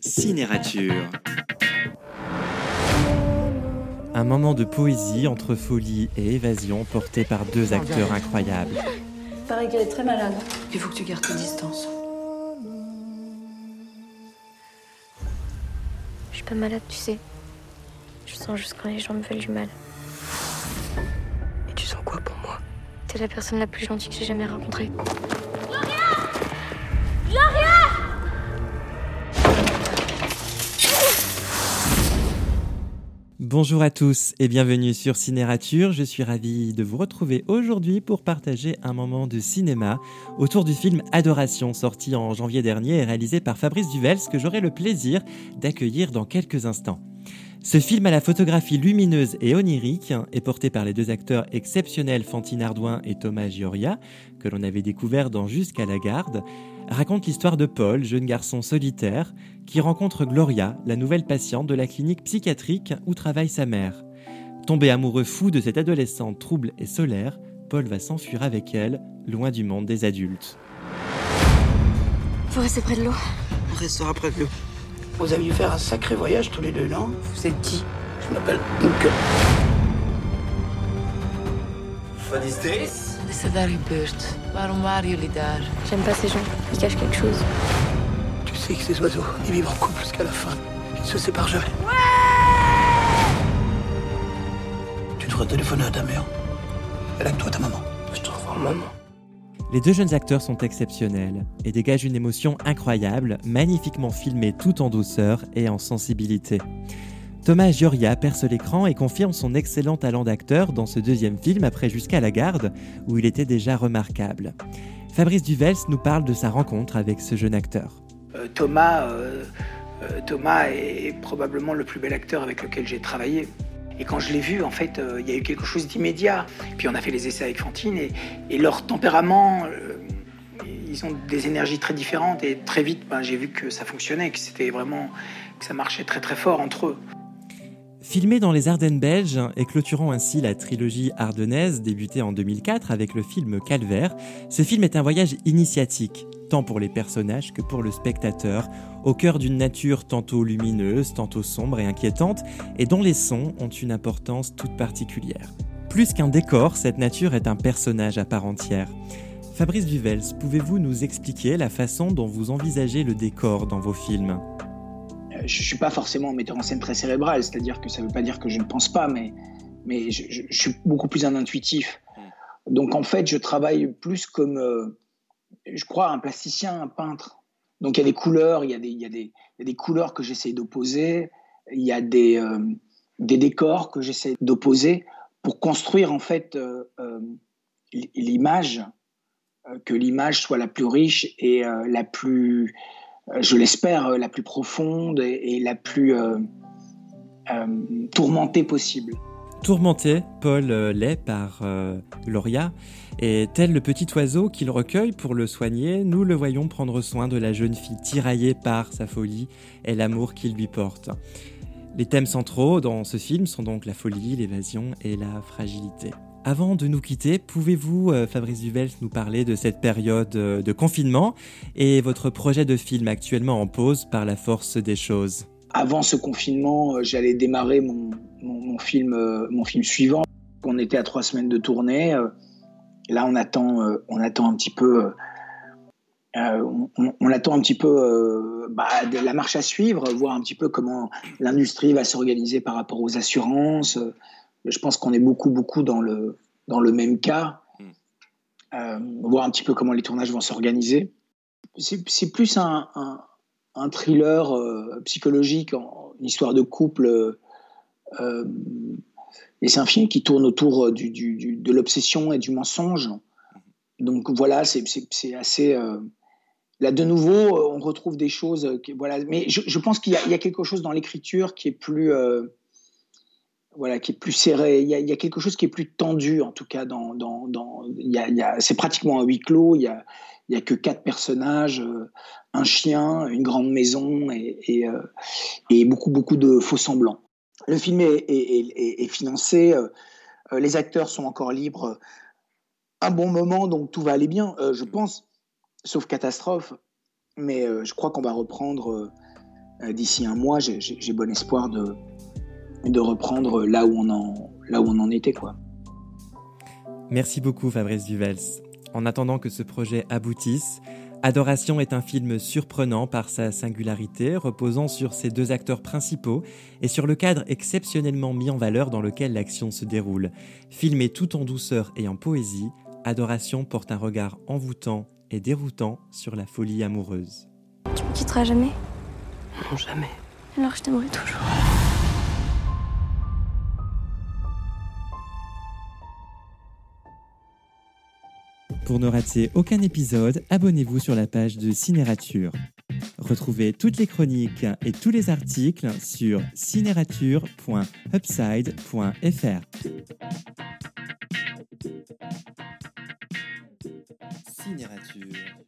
Cinérature. Un moment de poésie entre folie et évasion porté par deux acteurs incroyables. Il paraît qu'elle est très malade. Il faut que tu gardes tes distances. Je suis pas malade, tu sais. Je sens juste quand les gens me veulent du mal. Et tu sens quoi pour moi? T'es la personne la plus gentille que j'ai jamais rencontrée. Bonjour à tous et bienvenue sur Cinérature. Je suis ravi de vous retrouver aujourd'hui pour partager un moment de cinéma autour du film Adoration, sorti en janvier dernier et réalisé par Fabrice Duvels, que j'aurai le plaisir d'accueillir dans quelques instants. Ce film à la photographie lumineuse et onirique est porté par les deux acteurs exceptionnels Fantine Ardouin et Thomas Gioria, que l'on avait découvert dans Jusqu'à la garde, raconte l'histoire de Paul, jeune garçon solitaire, qui rencontre Gloria, la nouvelle patiente de la clinique psychiatrique où travaille sa mère. Tombé amoureux fou de cette adolescente trouble et solaire, Paul va s'enfuir avec elle, loin du monde des adultes. Faut rester près de l'eau? On restera près de l'eau. Vous aviez fait un sacré voyage tous les deux, non Vous êtes qui Je m'appelle Moeke. Wat is dit? Wat is daar gebeurd? Waarom waren jullie daar? J'aime pas ces gens. Ils cachent quelque chose. Tu sais que ces oiseaux, ils vivent en couple jusqu'à la fin. Ils ne se séparent jamais. Tu devrais téléphoner à ta mère. Elle a que toi, ta maman. Je te revois maman. Les deux jeunes acteurs sont exceptionnels et dégagent une émotion incroyable, magnifiquement filmée tout en douceur et en sensibilité. Thomas Gioria perce l'écran et confirme son excellent talent d'acteur dans ce deuxième film après Jusqu'à la garde, où il était déjà remarquable. Fabrice Duvels nous parle de sa rencontre avec ce jeune acteur. Euh, Thomas, euh, euh, Thomas est probablement le plus bel acteur avec lequel j'ai travaillé. Et quand je l'ai vu, en fait, euh, il y a eu quelque chose d'immédiat. Puis on a fait les essais avec Fantine et, leur tempérament, euh, ils ont des énergies très différentes. Et très vite, ben, j'ai vu que ça fonctionnait, que c'était vraiment, que ça marchait très très fort entre eux. Filmé dans les Ardennes belges et clôturant ainsi la trilogie ardennaise débutée en 2004 avec le film Calvaire, ce film est un voyage initiatique, tant pour les personnages que pour le spectateur, au cœur d'une nature tantôt lumineuse, tantôt sombre et inquiétante, et dont les sons ont une importance toute particulière. Plus qu'un décor, cette nature est un personnage à part entière. Fabrice Duvels, pouvez-vous nous expliquer la façon dont vous envisagez le décor dans vos films? Je suis pas forcément un metteur en scène très cérébral, c'est-à-dire que ça veut pas dire que je ne pense pas, mais, mais je, suis beaucoup plus un intuitif. Donc en fait, je travaille plus comme, euh, je crois, un plasticien, un peintre. Donc il y a des couleurs, il y a des, y y a des couleurs que j'essaie d'opposer, il y a des, euh, des décors que j'essaie d'opposer pour construire en fait euh, l'image, que l'image soit la plus riche et la plus je l'espère, euh, la plus profonde et, la plus euh, euh, tourmentée possible. Tourmenté, Paul euh, l'est par euh, Gloria, et tel le petit oiseau qu'il recueille pour le soigner, nous le voyons prendre soin de la jeune fille tiraillée par sa folie et l'amour qu'il lui porte. Les thèmes centraux dans ce film sont donc la folie, l'évasion et la fragilité. Avant de nous quitter, pouvez-vous, euh, Fabrice Duvels, nous parler de cette période euh, de confinement et votre projet de film actuellement en pause par la force des choses? Avant ce confinement, euh, j'allais démarrer mon, film, mon film suivant. On était à trois semaines de tournée. Là, on attend, on attend un petit peu. on, attend un petit peu bah, de la marche à suivre, voir un petit peu comment l'industrie va s'organiser par rapport aux assurances. Je pense qu'on est beaucoup, beaucoup dans le, dans le même cas. Euh, voir un petit peu comment les tournages vont s'organiser. C'est plus un, un, un thriller euh, psychologique, en, une histoire de couple. euh, euh, et c'est un film qui tourne autour du, du- du- de l'obsession et du mensonge. Donc voilà, c'est assez. là, de nouveau, on retrouve des choses. qui- voilà, mais je, je pense qu'il y a quelque chose dans l'écriture qui est plus. Voilà, qui est plus serré. Il y, a, quelque chose qui est plus tendu, en tout cas. Dans, il y a- c'est pratiquement un huis clos. Il y a, a que quatre personnages, euh, un chien, une grande maison et, euh, et beaucoup, beaucoup de faux semblants. Le film est, est- financé, euh, les acteurs sont encore libres un bon moment, donc tout va aller bien, je pense, sauf catastrophe. mais je crois qu'on va reprendre d'ici un mois. J'ai bon espoir de, de reprendre là où on en, là où on en était. Quoi. Merci beaucoup Fabrice Duvels. En attendant que ce projet aboutisse, Adoration est un film surprenant par sa singularité, reposant sur ses deux acteurs principaux et sur le cadre exceptionnellement mis en valeur dans lequel l'action se déroule. Filmé tout en douceur et en poésie, Adoration porte un regard envoûtant et déroutant sur la folie amoureuse. Tu me quitteras jamais? Non, jamais. Alors je t'aimerai toujours. Pour ne rater aucun épisode, abonnez-vous sur la page de Cinérature. Retrouvez toutes les chroniques et tous les articles sur cinérature.upside.fr.